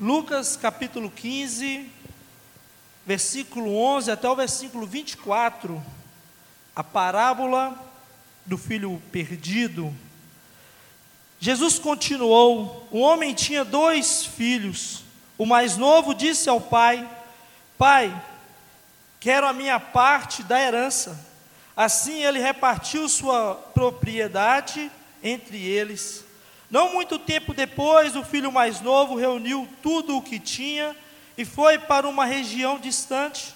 Lucas capítulo 15, versículo 11 até o versículo 24, a parábola do filho perdido. Jesus continuou: Um homem tinha dois filhos. O mais novo disse ao pai: Pai, quero a minha parte da herança. Assim ele repartiu sua propriedade entre eles. Não muito tempo depois, o filho mais novo reuniu tudo o que tinha e foi para uma região distante.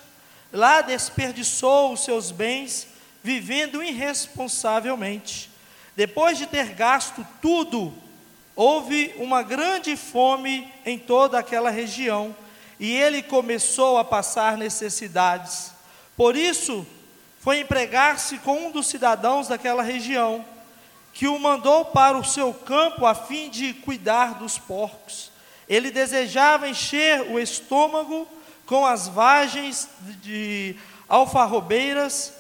Lá desperdiçou os seus bens, vivendo irresponsavelmente. Depois de ter gasto tudo, houve uma grande fome em toda aquela região e ele começou a passar necessidades. Por isso, foi empregar-se com um dos cidadãos daquela região, que o mandou para o seu campo a fim de cuidar dos porcos. Ele desejava encher o estômago com as vagens de alfarrobeiras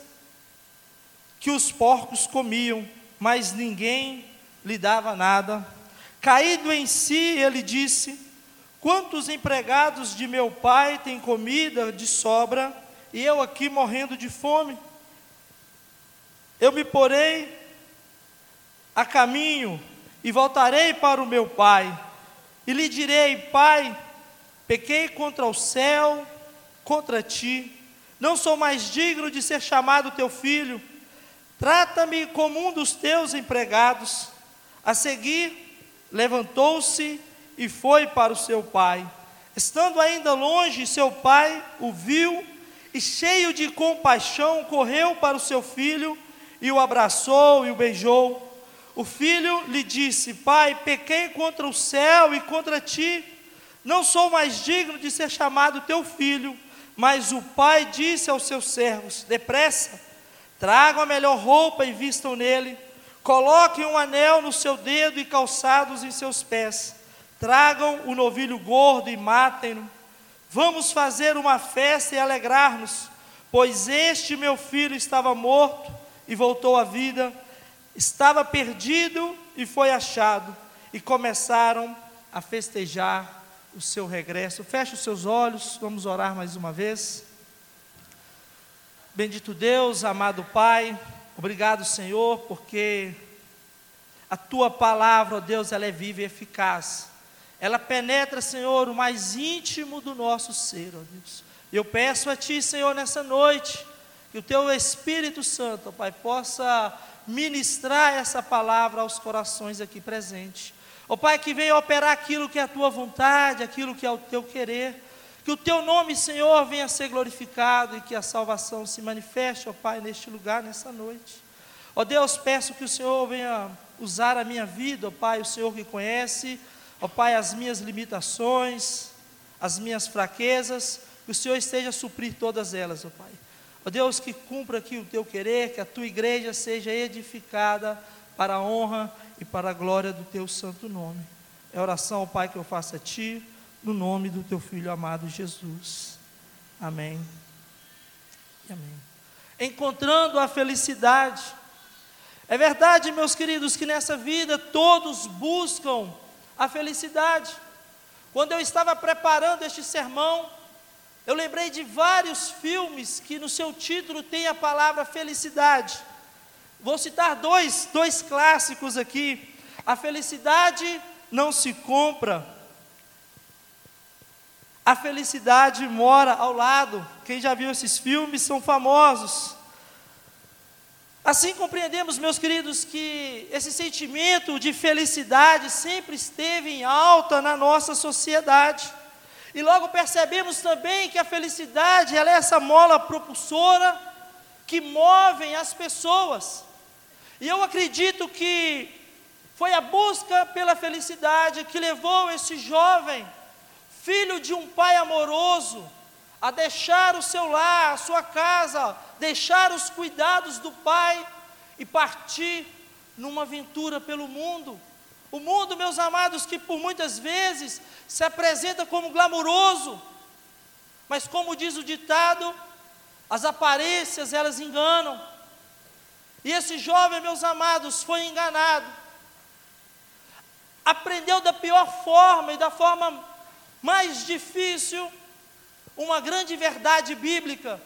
que os porcos comiam, mas ninguém lhe dava nada. Caído em si, ele disse: Quantos empregados de meu pai têm comida de sobra e eu aqui morrendo de fome? Eu me porei a caminho e voltarei para o meu pai, e lhe direi: Pai, pequei contra o céu, contra ti, não sou mais digno de ser chamado teu filho, trata-me como um dos teus empregados. A seguir, levantou-se e foi para o seu pai. Estando ainda longe, seu pai o viu e, cheio de compaixão, correu para o seu filho e o abraçou e o beijou. O filho lhe disse: Pai, pequei contra o céu e contra ti, não sou mais digno de ser chamado teu filho. Mas o pai disse aos seus servos: Depressa, tragam a melhor roupa e vistam nele, coloquem um anel no seu dedo e calçados em seus pés, tragam o novilho gordo e matem-no. Vamos fazer uma festa e alegrar-nos, pois este meu filho estava morto e voltou à vida, estava perdido e foi achado, e começaram a festejar o seu regresso. Feche os seus olhos, vamos orar mais uma vez. Bendito Deus, amado Pai, obrigado, Senhor, porque a tua palavra, ó Deus, ela é viva e eficaz. Ela penetra, Senhor, o mais íntimo do nosso ser, ó Deus. Eu peço a Ti, Senhor, nessa noite, que o teu Espírito Santo, Pai, possa ministrar essa palavra aos corações aqui presentes. Ó Pai, que venha operar aquilo que é a tua vontade, aquilo que é o teu querer. Que o teu nome, Senhor, venha ser glorificado e que a salvação se manifeste, ó Pai, neste lugar, nessa noite. Ó Deus, peço que o Senhor venha usar a minha vida, ó Pai, o Senhor que conhece, ó Pai, as minhas limitações, as minhas fraquezas, que o Senhor esteja a suprir todas elas, ó Pai. Ó Deus, que cumpra aqui o teu querer, que a tua igreja seja edificada para a honra e para a glória do teu santo nome. É oração, Pai, que eu faço a ti, no nome do teu filho amado Jesus. Amém. Amém. Encontrando a felicidade. É verdade, meus queridos, que nessa vida todos buscam a felicidade. Quando eu estava preparando este sermão, eu lembrei de vários filmes que no seu título tem a palavra felicidade. Vou citar dois, dois clássicos aqui. A felicidade não se compra. A felicidade mora ao lado. Quem já viu esses filmes são famosos. Assim compreendemos, meus queridos, que esse sentimento de felicidade sempre esteve em alta na nossa sociedade. E logo percebemos também que a felicidade é essa mola propulsora que move as pessoas. E eu acredito que foi a busca pela felicidade que levou esse jovem, filho de um pai amoroso, a deixar o seu lar, a sua casa, deixar os cuidados do pai e partir numa aventura pelo mundo. O mundo, meus amados, que por muitas vezes se apresenta como glamouroso, mas como diz o ditado, as aparências elas enganam. E esse jovem, meus amados, foi enganado. Aprendeu da pior forma e da forma mais difícil, uma grande verdade bíblica,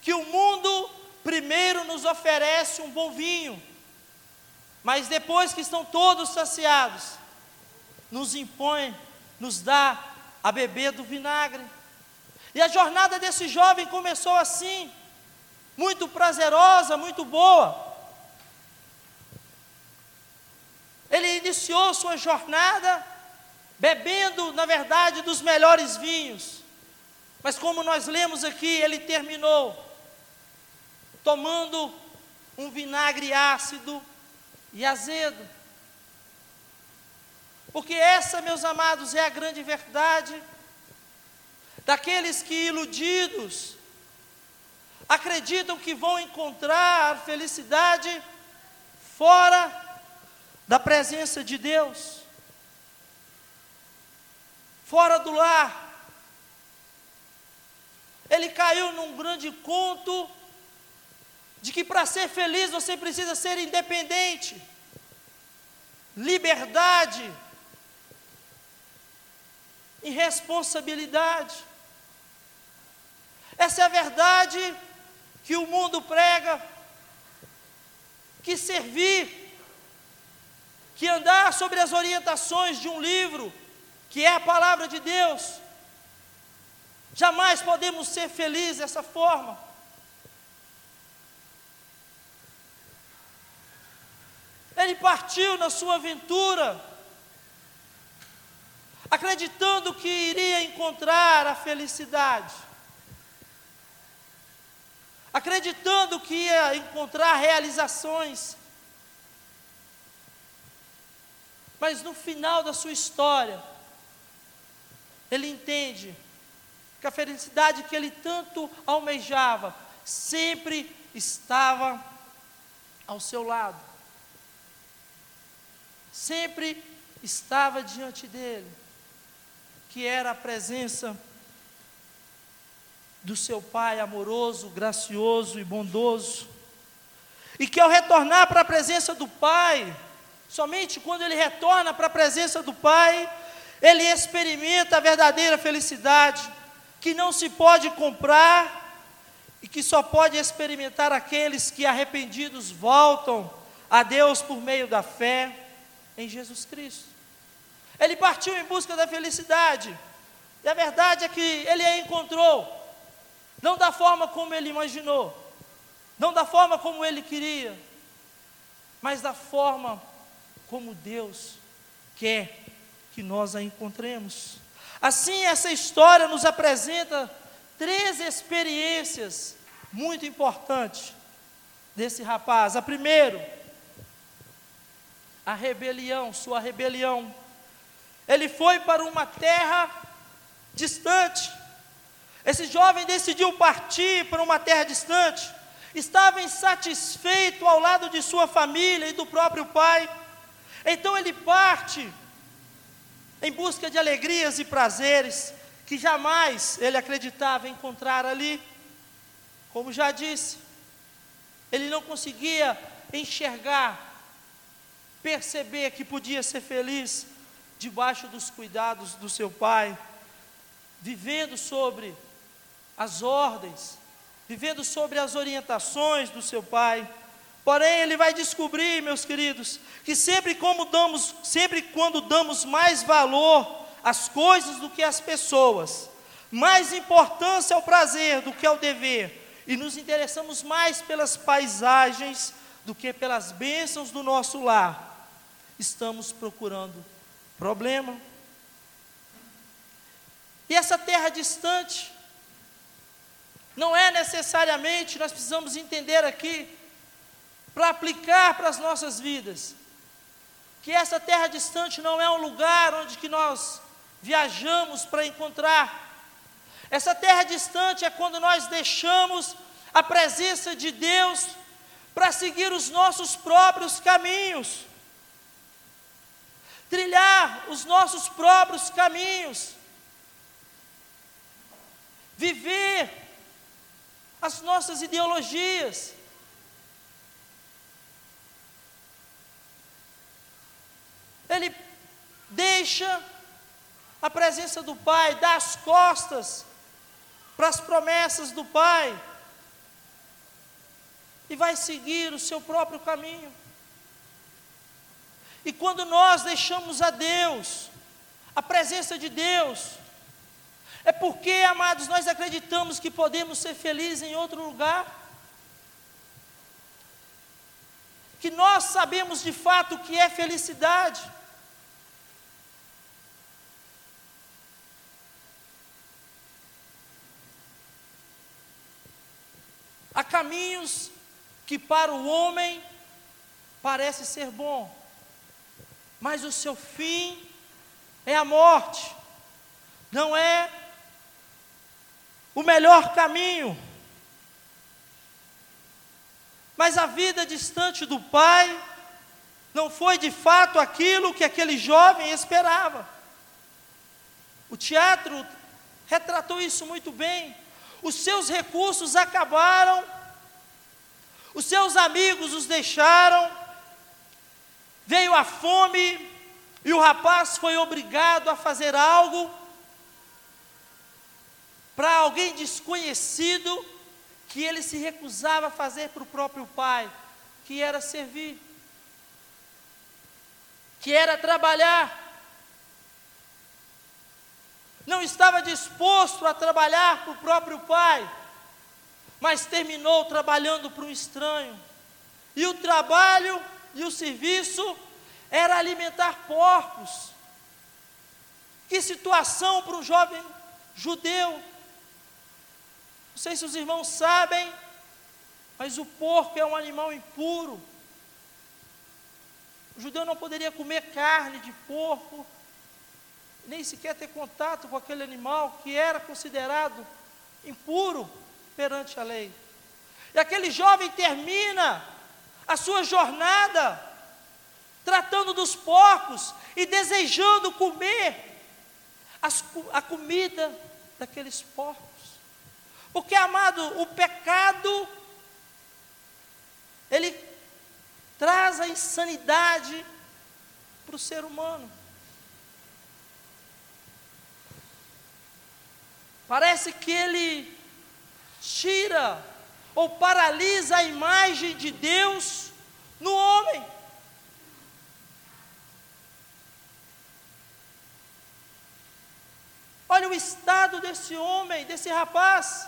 que o mundo primeiro nos oferece um bom vinho, mas depois que estão todos saciados, nos impõe, nos dá a beber do vinagre. E a jornada desse jovem começou assim, muito prazerosa, muito boa. Ele iniciou sua jornada bebendo, na verdade, dos melhores vinhos. Mas como nós lemos aqui, ele terminou tomando um vinagre ácido e azedo. Porque essa, meus amados, é a grande verdade daqueles que iludidos acreditam que vão encontrar felicidade fora da presença de Deus, fora do lar. Ele caiu num grande conto de que para ser feliz você precisa ser independente, liberdade e responsabilidade. Essa é a verdade que o mundo prega, que servir, que andar sobre as orientações de um livro, que é a palavra de Deus, jamais podemos ser felizes dessa forma. Ele partiu na sua aventura, acreditando que iria encontrar a felicidade, acreditando que ia encontrar realizações, mas no final da sua história, ele entende que a felicidade que ele tanto almejava sempre estava ao seu lado sempre estava diante dele, que era a presença do seu Pai amoroso, gracioso e bondoso, e que ao retornar para a presença do Pai, somente quando ele retorna para a presença do Pai, ele experimenta a verdadeira felicidade, que não se pode comprar e que só pode experimentar aqueles que arrependidos voltam a Deus por meio da fé em Jesus Cristo. Ele partiu em busca da felicidade. E a verdade é que ele a encontrou, não da forma como ele imaginou, não da forma como ele queria, mas da forma como Deus quer que nós a encontremos. Assim, essa história nos apresenta três experiências muito importantes desse rapaz. A primeira, a rebelião, sua rebelião. Ele foi para uma terra distante. Esse jovem decidiu partir para uma terra distante. Estava insatisfeito ao lado de sua família e do próprio pai. Então ele parte em busca de alegrias e prazeres que jamais ele acreditava encontrar ali. Como já disse, ele não conseguia enxergar perceber que podia ser feliz debaixo dos cuidados do seu pai, vivendo sobre as ordens, vivendo sobre as orientações do seu pai. Porém, ele vai descobrir, meus queridos, que sempre como damos, sempre quando damos mais valor às coisas do que às pessoas, mais importância ao prazer do que ao dever, e nos interessamos mais pelas paisagens do que pelas bênçãos do nosso lar, estamos procurando problema. E essa terra distante, não é necessariamente, nós precisamos entender aqui, para aplicar para as nossas vidas, que essa terra distante não é um lugar onde que nós viajamos para encontrar. Essa terra distante é quando nós deixamos a presença de Deus para seguir os nossos próprios caminhos trilhar os nossos próprios caminhos, viver as nossas ideologias. Ele deixa a presença do Pai, dá as costas para as promessas do Pai e vai seguir o seu próprio caminho. E quando nós deixamos a Deus, a presença de Deus, é porque, amados, nós acreditamos que podemos ser felizes em outro lugar. Que nós sabemos de fato o que é felicidade. Há caminhos que para o homem parece ser bom, mas o seu fim é a morte, não é o melhor caminho. Mas a vida distante do Pai não foi de fato aquilo que aquele jovem esperava. O teatro retratou isso muito bem os seus recursos acabaram, os seus amigos os deixaram, veio a fome e o rapaz foi obrigado a fazer algo para alguém desconhecido que ele se recusava a fazer para o próprio pai, que era servir, que era trabalhar não estava disposto a trabalhar para o próprio pai, mas terminou trabalhando para um estranho. E o trabalho e o serviço era alimentar porcos. Que situação para um jovem judeu. Não sei se os irmãos sabem, mas o porco é um animal impuro. O judeu não poderia comer carne de porco, nem sequer ter contato com aquele animal que era considerado impuro perante a lei. E aquele jovem termina a sua jornada tratando dos porcos e desejando comer as, a comida daqueles porcos. Porque, amado, o pecado, ele traz a insanidade para o ser humano. Parece que ele tira ou paralisa a imagem de Deus no homem. Olha o estado desse homem, desse rapaz,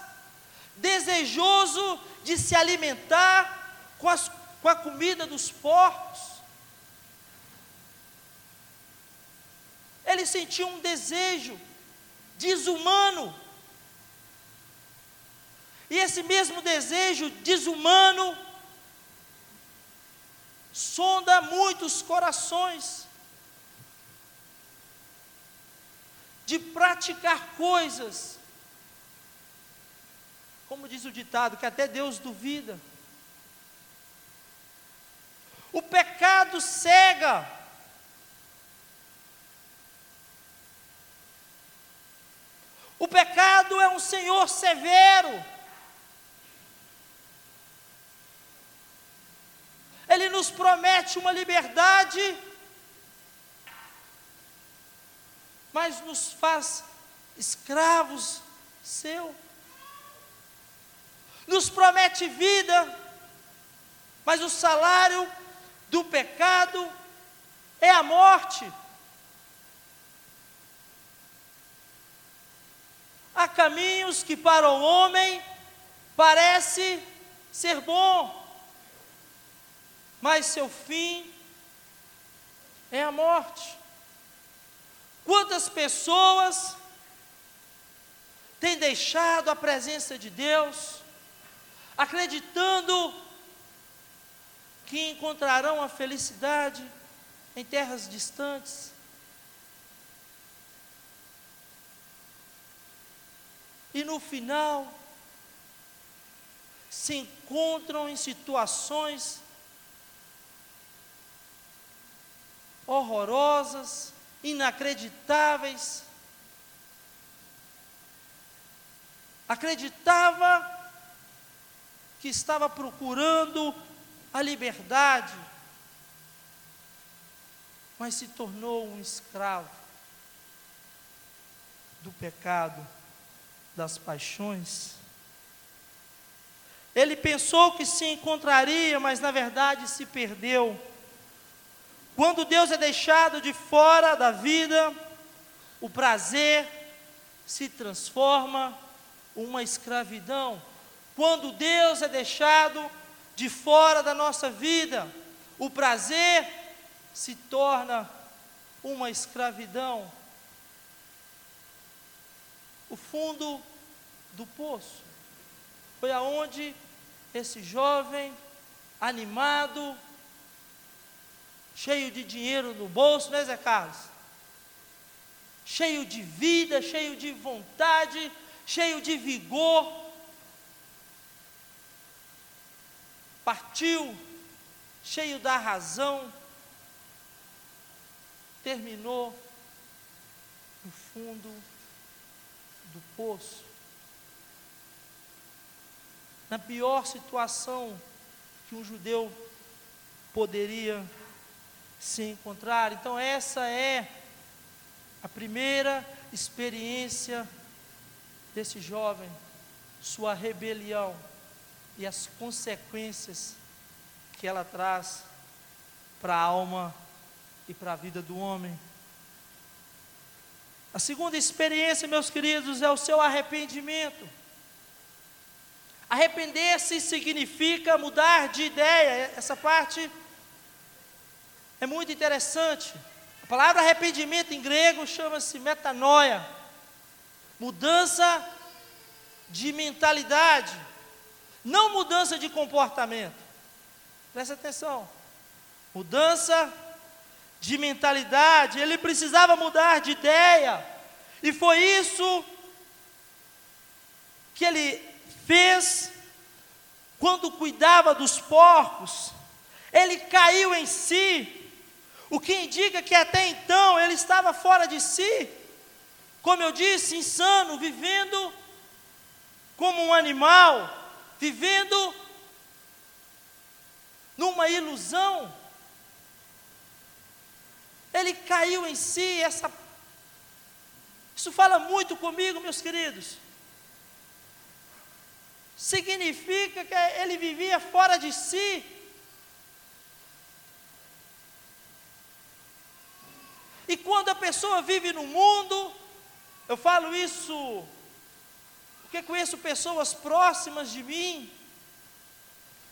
desejoso de se alimentar com, as, com a comida dos porcos. Ele sentiu um desejo desumano e esse mesmo desejo desumano sonda muitos corações de praticar coisas, como diz o ditado, que até Deus duvida. O pecado cega. O pecado é um Senhor severo. Ele nos promete uma liberdade, mas nos faz escravos seu. Nos promete vida, mas o salário do pecado é a morte. Há caminhos que para o homem parece ser bom, mas seu fim é a morte. Quantas pessoas têm deixado a presença de Deus, acreditando que encontrarão a felicidade em terras distantes? E no final, se encontram em situações horrorosas, inacreditáveis. Acreditava que estava procurando a liberdade, mas se tornou um escravo. do pecado, das paixões. Ele pensou que se encontraria, mas na verdade se perdeu. Quando Deus é deixado de fora da vida, o prazer se transforma uma escravidão. Quando Deus é deixado de fora da nossa vida, o prazer se torna uma escravidão. O fundo do poço foi aonde esse jovem animado, cheio de dinheiro no bolso, né, Zé Carlos? Cheio de vida, cheio de vontade, cheio de vigor, partiu, cheio da razão, terminou no fundo do poço. Na pior situação que um judeu poderia se encontrar. Então, essa é a primeira experiência desse jovem, sua rebelião e as consequências que ela traz para a alma e para a vida do homem. A segunda experiência, meus queridos, é o seu arrependimento. Arrepender-se significa mudar de ideia. Essa parte é muito interessante. A palavra arrependimento em grego chama-se metanoia mudança de mentalidade, não mudança de comportamento. Presta atenção. Mudança de mentalidade, ele precisava mudar de ideia. E foi isso que ele fez quando cuidava dos porcos. Ele caiu em si, o que indica que até então ele estava fora de si, como eu disse, insano, vivendo como um animal, vivendo numa ilusão. Ele caiu em si, essa Isso fala muito comigo, meus queridos. Significa que ele vivia fora de si. E quando a pessoa vive no mundo, eu falo isso porque conheço pessoas próximas de mim,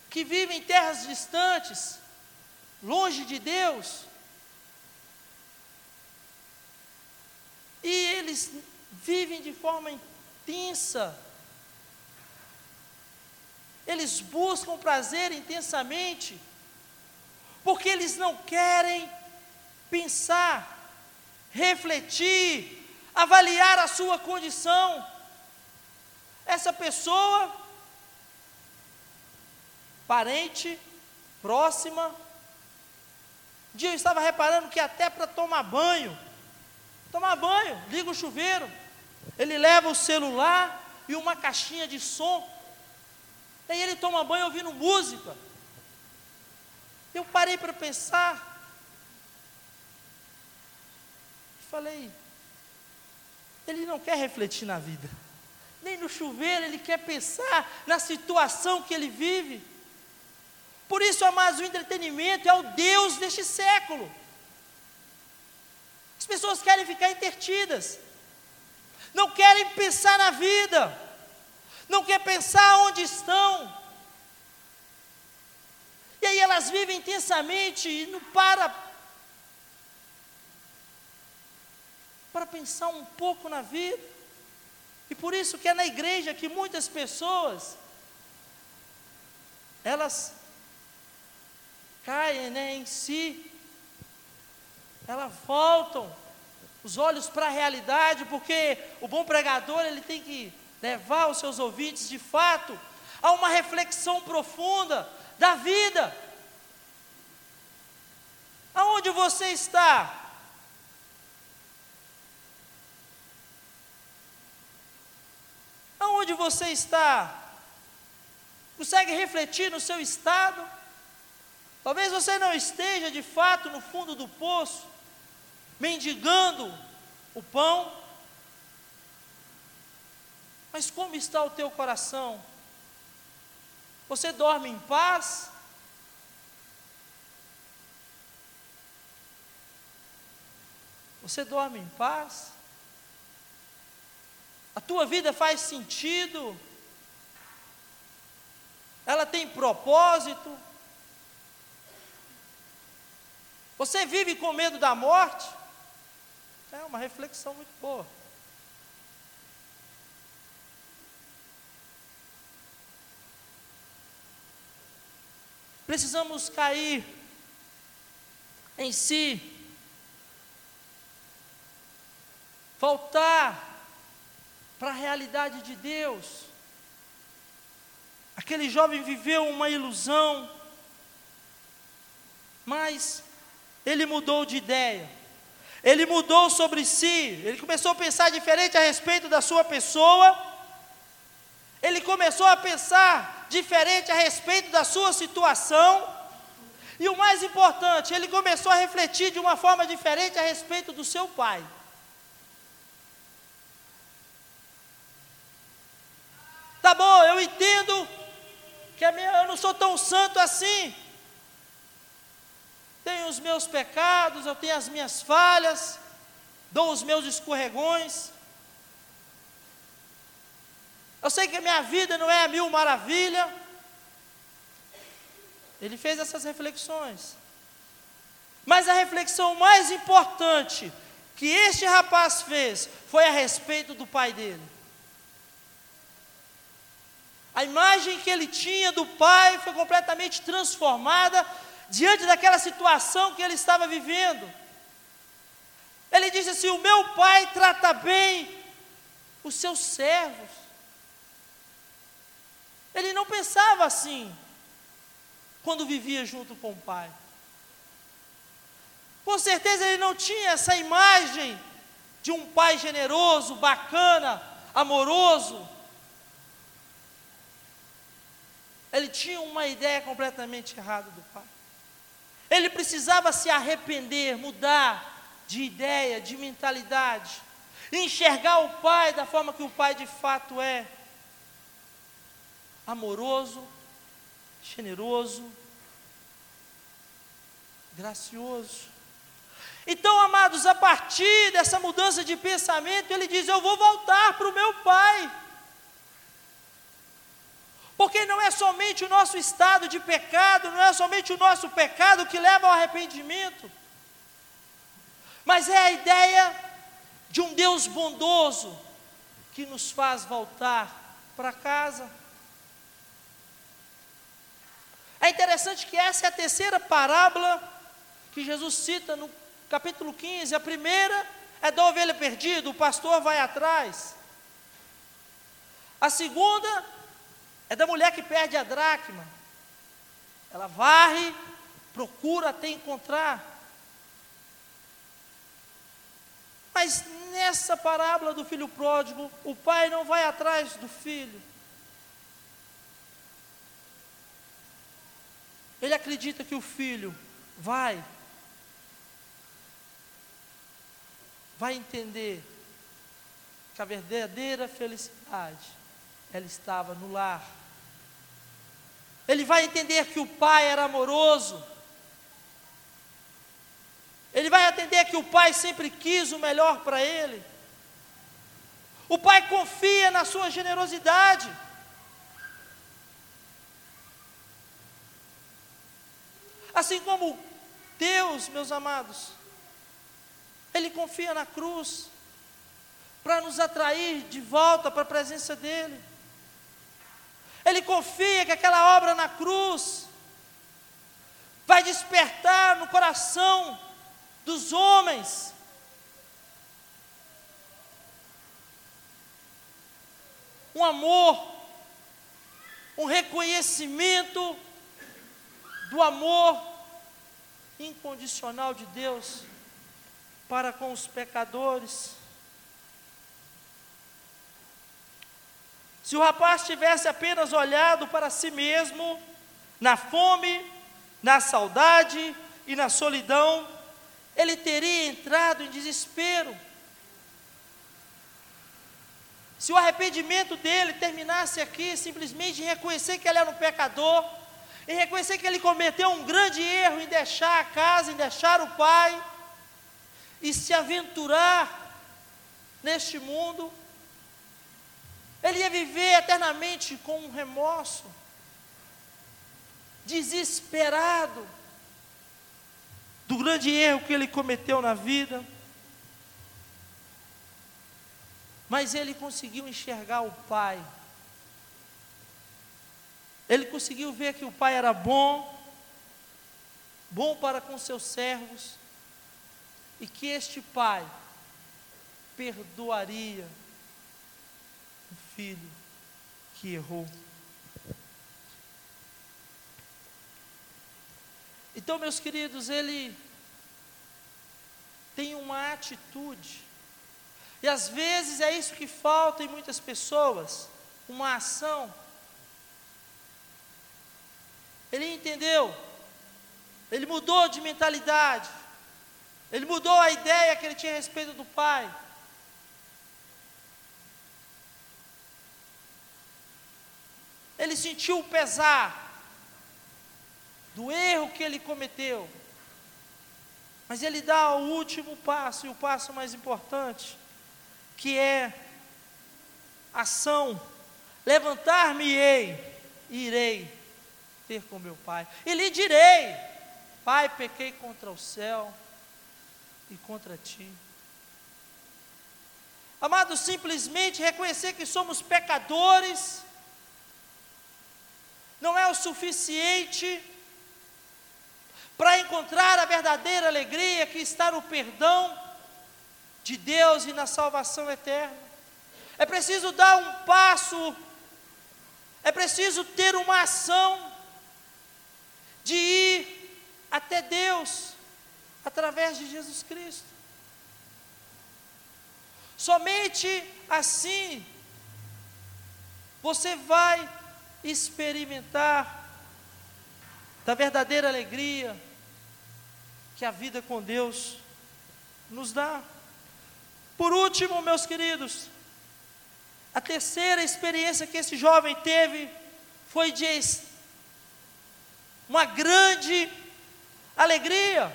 que vivem em terras distantes, longe de Deus, e eles vivem de forma intensa, eles buscam prazer intensamente, porque eles não querem pensar, refletir, avaliar a sua condição. Essa pessoa, parente, próxima, um dia eu estava reparando que até para tomar banho, tomar banho, liga o chuveiro, ele leva o celular e uma caixinha de som, daí ele toma banho ouvindo música. Eu parei para pensar, falei, ele não quer refletir na vida. Nem no chuveiro ele quer pensar na situação que ele vive. Por isso, amados, o entretenimento é o Deus deste século. As pessoas querem ficar intertidas, não querem pensar na vida, não querem pensar onde estão. E aí elas vivem intensamente e não para para pensar um pouco na vida. E por isso que é na igreja que muitas pessoas elas caem né, em si, elas voltam os olhos para a realidade, porque o bom pregador ele tem que levar os seus ouvintes de fato a uma reflexão profunda da vida. Aonde você está? Aonde você está? Consegue refletir no seu estado? Talvez você não esteja de fato no fundo do poço, mendigando o pão, Mas como está o teu coração? Você dorme em paz? Você dorme em paz? A tua vida faz sentido? Ela tem propósito? Você vive com medo da morte? É uma reflexão muito boa. Precisamos cair em si, voltar para a realidade de Deus. Aquele jovem viveu uma ilusão, mas ele mudou de ideia. Ele mudou sobre si, ele começou a pensar diferente a respeito da sua pessoa. Ele começou a pensar diferente a respeito da sua situação. E o mais importante, ele começou a refletir de uma forma diferente a respeito do seu pai. Tá bom, eu entendo que minha, eu não sou tão santo assim. Tenho os meus pecados, eu tenho as minhas falhas, dou os meus escorregões. Eu sei que a minha vida não é a mil maravilha. Ele fez essas reflexões. Mas a reflexão mais importante que este rapaz fez foi a respeito do pai dele. A imagem que ele tinha do pai foi completamente transformada diante daquela situação que ele estava vivendo. Ele disse assim: O meu pai trata bem os seus servos. Ele não pensava assim quando vivia junto com o pai. Com certeza ele não tinha essa imagem de um pai generoso, bacana, amoroso, Ele tinha uma ideia completamente errada do pai. Ele precisava se arrepender, mudar de ideia, de mentalidade, enxergar o pai da forma que o pai de fato é: amoroso, generoso, gracioso. Então, amados, a partir dessa mudança de pensamento, ele diz: Eu vou voltar para o meu pai. Porque não é somente o nosso estado de pecado, não é somente o nosso pecado que leva ao arrependimento, mas é a ideia de um Deus bondoso que nos faz voltar para casa. É interessante que essa é a terceira parábola que Jesus cita no capítulo 15. A primeira é da ovelha perdida, o pastor vai atrás. A segunda é da mulher que perde a dracma. Ela varre, procura até encontrar. Mas nessa parábola do filho pródigo, o pai não vai atrás do filho. Ele acredita que o filho vai, vai entender que a verdadeira felicidade ela estava no lar. Ele vai entender que o pai era amoroso. Ele vai entender que o pai sempre quis o melhor para ele. O pai confia na sua generosidade. Assim como Deus, meus amados, Ele confia na cruz para nos atrair de volta para a presença dEle. Ele confia que aquela obra na cruz vai despertar no coração dos homens um amor, um reconhecimento do amor incondicional de Deus para com os pecadores. Se o rapaz tivesse apenas olhado para si mesmo, na fome, na saudade e na solidão, ele teria entrado em desespero. se o arrependimento dele terminasse aqui, simplesmente em reconhecer que ele era um pecador, em reconhecer que ele cometeu um grande erro em deixar a casa, em deixar o pai, e se aventurar neste mundo, ele ia viver eternamente com um remorso, desesperado, do grande erro que ele cometeu na vida. Mas ele conseguiu enxergar o pai. Ele conseguiu ver que o pai era bom, bom para com seus servos, e que este pai perdoaria filho que errou. Então, meus queridos, ele tem uma atitude, e às vezes é isso que falta em muitas pessoas, uma ação. Ele entendeu, ele mudou de mentalidade, ele mudou a ideia que ele tinha a respeito do pai. Ele sentiu o pesar do erro que ele cometeu. Mas ele dá o último passo, e o passo mais importante, que é ação. Levantar-me-ei e irei ter com meu pai. E lhe direi: Pai, pequei contra o céu e contra ti. Amado, simplesmente reconhecer que somos pecadores não é o suficiente para encontrar a verdadeira alegria que está no perdão de Deus e na salvação eterna. É preciso dar um passo, é preciso ter uma ação de ir até Deus através de Jesus Cristo. Somente assim você vai experimentar da verdadeira alegria que a vida com Deus nos dá. Por último, meus queridos, a terceira experiência que esse jovem teve foi de uma grande alegria.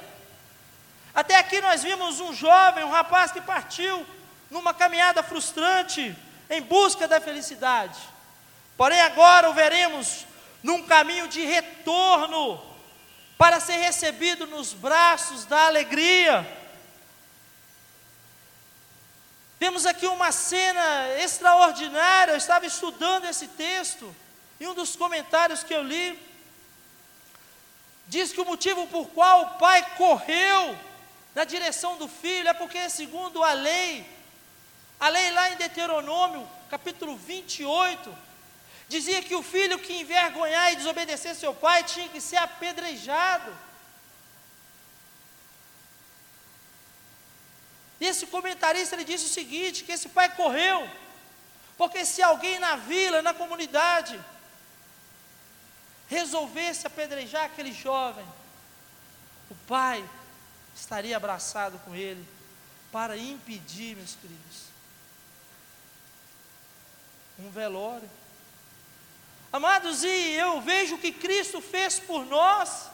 Até aqui nós vimos um jovem, um rapaz que partiu numa caminhada frustrante em busca da felicidade. Porém, agora o veremos num caminho de retorno, para ser recebido nos braços da alegria. Temos aqui uma cena extraordinária. Eu estava estudando esse texto, e um dos comentários que eu li diz que o motivo por qual o pai correu na direção do filho é porque, segundo a lei, a lei lá em Deuteronômio, capítulo 28, dizia que o filho que envergonhar e desobedecer seu pai tinha que ser apedrejado. Esse comentarista ele disse o seguinte: que esse pai correu, porque se alguém na vila, na comunidade, resolvesse apedrejar aquele jovem, o pai estaria abraçado com ele para impedir, meus queridos, um velório. Amados, e eu vejo que Cristo fez por nós,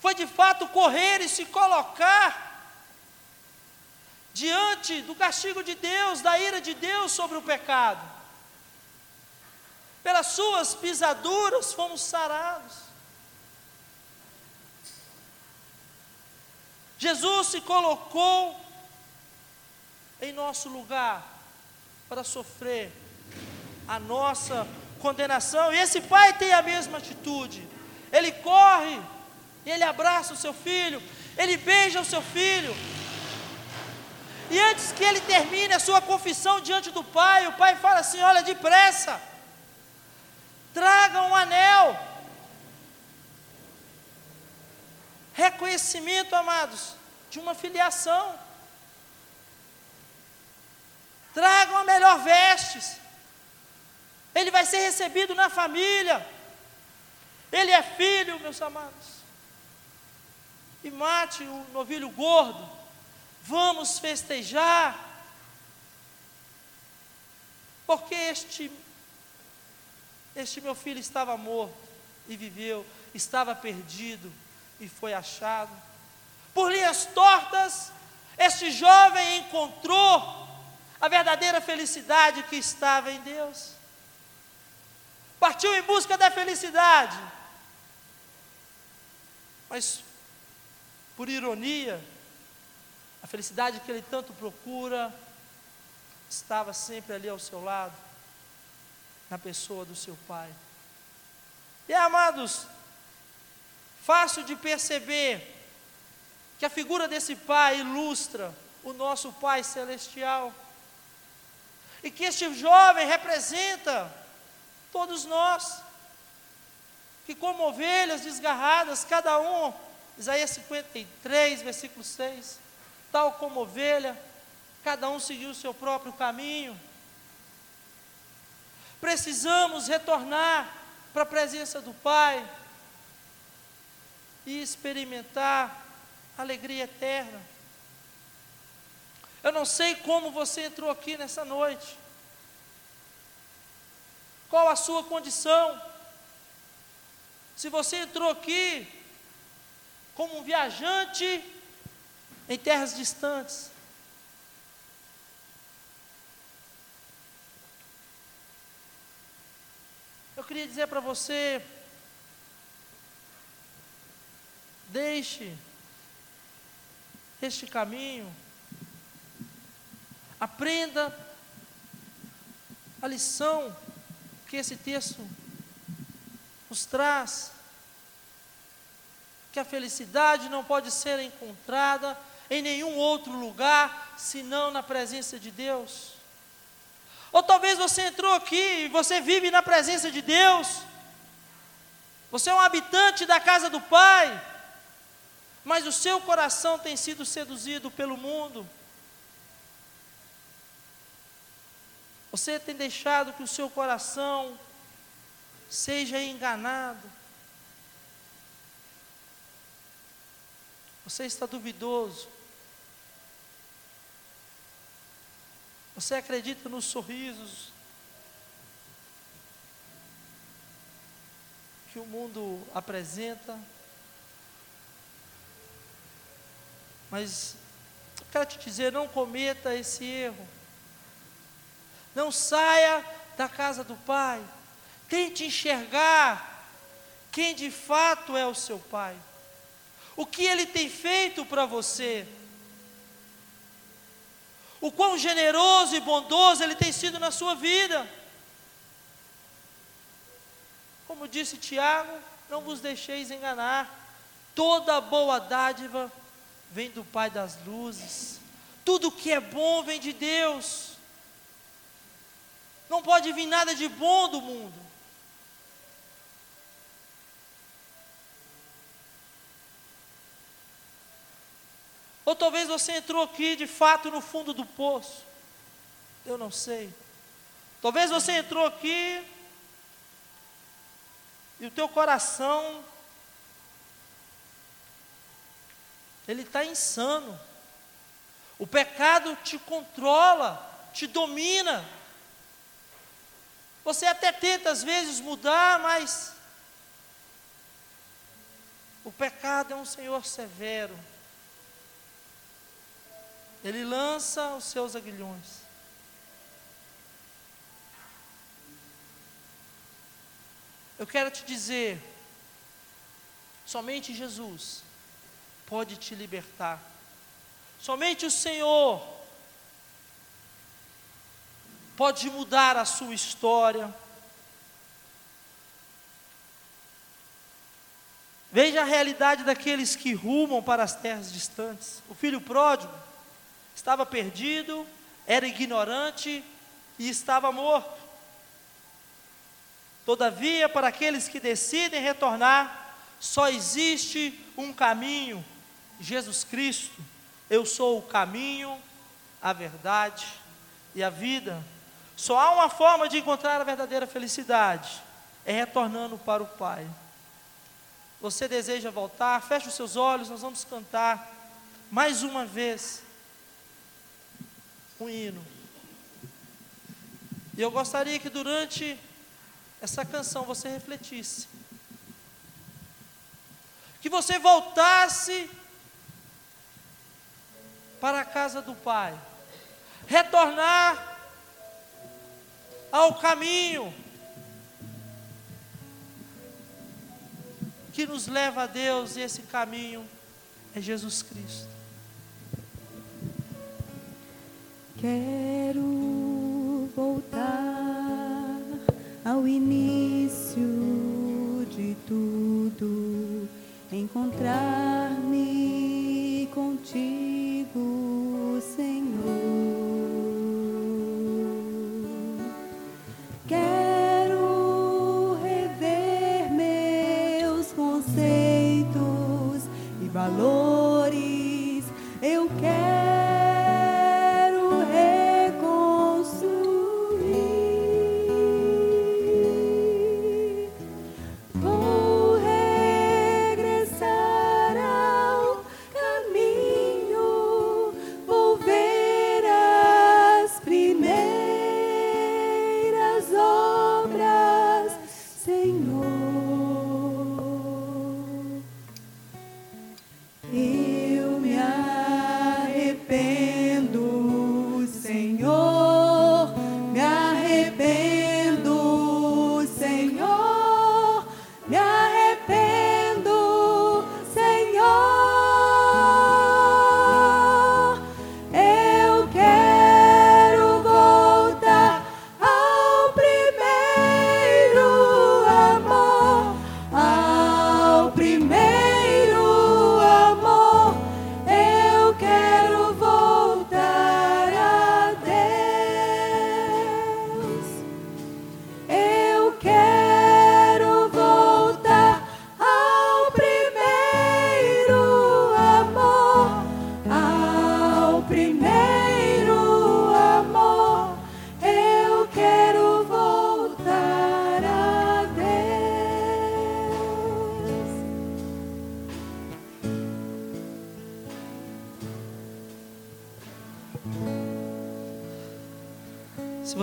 foi de fato correr e se colocar diante do castigo de Deus, da ira de Deus sobre o pecado. Pelas suas pisaduras fomos sarados. Jesus se colocou em nosso lugar para sofrer a nossa condenação. E esse pai tem a mesma atitude. Ele corre, ele abraça o seu filho, ele beija o seu filho. E antes que ele termine a sua confissão diante do pai, o pai fala assim: Olha, depressa, traga um anel. Reconhecimento, amados, de uma filiação. Tragam a melhor vestes ele vai ser recebido na família. Ele é filho, meus amados. E mate o novilho gordo. Vamos festejar. Porque este, este meu filho estava morto e viveu, estava perdido e foi achado. Por linhas tortas, este jovem encontrou a verdadeira felicidade que estava em Deus. Partiu em busca da felicidade. Mas, por ironia, a felicidade que ele tanto procura estava sempre ali ao seu lado, na pessoa do seu pai. E amados, fácil de perceber que a figura desse pai ilustra o nosso Pai celestial. E que este jovem representa todos nós, que como ovelhas desgarradas, cada um, Isaías 53, versículo 6, tal como ovelha, cada um seguiu o seu próprio caminho. Precisamos retornar para a presença do Pai e experimentar alegria eterna. Eu não sei como você entrou aqui nessa noite. Qual a sua condição? Se você entrou aqui como um viajante em terras distantes, eu queria dizer para você: deixe este caminho, aprenda a lição que esse texto nos traz, que a felicidade não pode ser encontrada em nenhum outro lugar senão na presença de Deus. Ou talvez você entrou aqui e você vive na presença de Deus. Você é um habitante da casa do Pai mas o seu coração tem sido seduzido pelo mundo. Você tem deixado que o seu coração seja enganado. Você está duvidoso. Você acredita nos sorrisos que o mundo apresenta. Mas eu quero te dizer, não cometa esse erro. Não saia da casa do Pai. Tente enxergar quem de fato é o seu Pai. O que Ele tem feito para você. O quão generoso e bondoso Ele tem sido na sua vida. Como disse Tiago, não vos deixeis enganar. Toda boa dádiva vem do Pai das luzes. Tudo que é bom vem de Deus. Não pode vir nada de bom do mundo. Ou talvez você entrou aqui de fato no fundo do poço. Eu não sei. Talvez você entrou aqui e o teu coração ele está insano. O pecado te controla, te domina. Você até tenta às vezes mudar, mas o pecado é um Senhor severo. Ele lança os seus aguilhões. Eu quero te dizer, somente Jesus pode te libertar. Somente o Senhor pode mudar a sua história. Veja a realidade daqueles que rumam para as terras distantes. O filho pródigo estava perdido, era ignorante e estava morto. Todavia, para aqueles que decidem retornar, só existe um caminho, Jesus Cristo, eu sou o caminho, a verdade e a vida. Só há uma forma de encontrar a verdadeira felicidade, é retornando para o Pai. Você deseja voltar? Feche os seus olhos, nós vamos cantar mais uma vez um hino. E eu gostaria que durante essa canção você refletisse. Que você voltasse para a casa do Pai. Retornar ao caminho que nos leva a Deus, e esse caminho é Jesus Cristo. Quero voltar ao início de tudo, encontrar-me contigo, Senhor.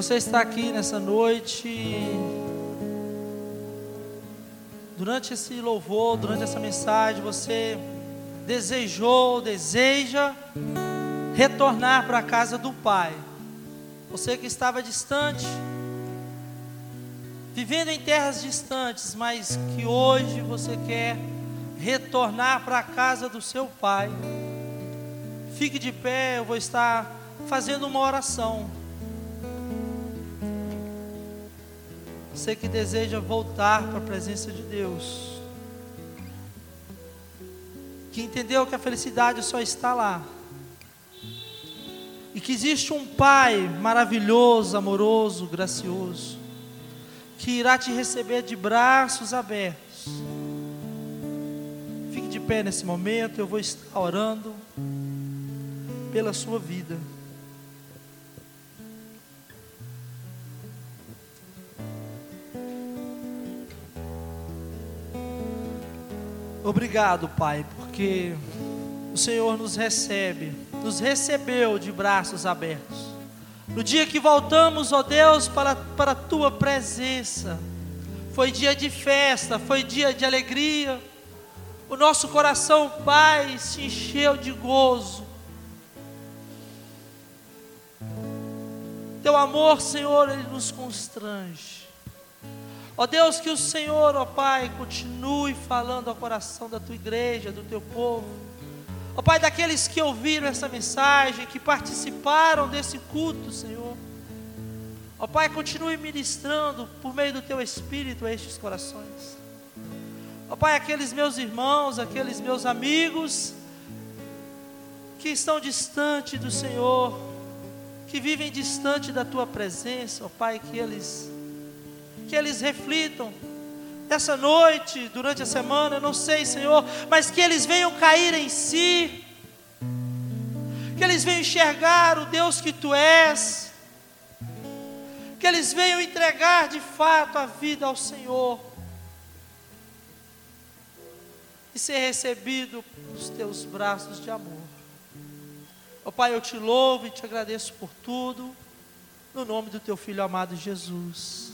Você está aqui nessa noite, durante esse louvor, durante essa mensagem, você desejou, deseja retornar para a casa do Pai. Você que estava distante, vivendo em terras distantes, mas que hoje você quer retornar para a casa do seu Pai. Fique de pé, eu vou estar fazendo uma oração. Você que deseja voltar para a presença de Deus, que entendeu que a felicidade só está lá, e que existe um Pai maravilhoso, amoroso, gracioso, que irá te receber de braços abertos. Fique de pé nesse momento, eu vou estar orando pela sua vida. Obrigado, Pai, porque o Senhor nos recebe, nos recebeu de braços abertos. No dia que voltamos, ó Deus, para, para a tua presença, foi dia de festa, foi dia de alegria. O nosso coração, Pai, se encheu de gozo. Teu amor, Senhor, ele nos constrange. Ó Deus, que o Senhor, ó Pai, continue falando ao coração da tua igreja, do teu povo. Ó Pai, daqueles que ouviram essa mensagem, que participaram desse culto, Senhor. Ó Pai, continue ministrando por meio do teu Espírito a estes corações. Ó Pai, aqueles meus irmãos, aqueles meus amigos que estão distante do Senhor, que vivem distante da tua presença, ó Pai, que eles que eles reflitam essa noite, durante a semana, eu não sei, Senhor, mas que eles venham cair em si, que eles venham enxergar o Deus que tu és, que eles venham entregar de fato a vida ao Senhor e ser recebido nos teus braços de amor. Ó Pai, eu te louvo e te agradeço por tudo. no nome do teu filho amado Jesus.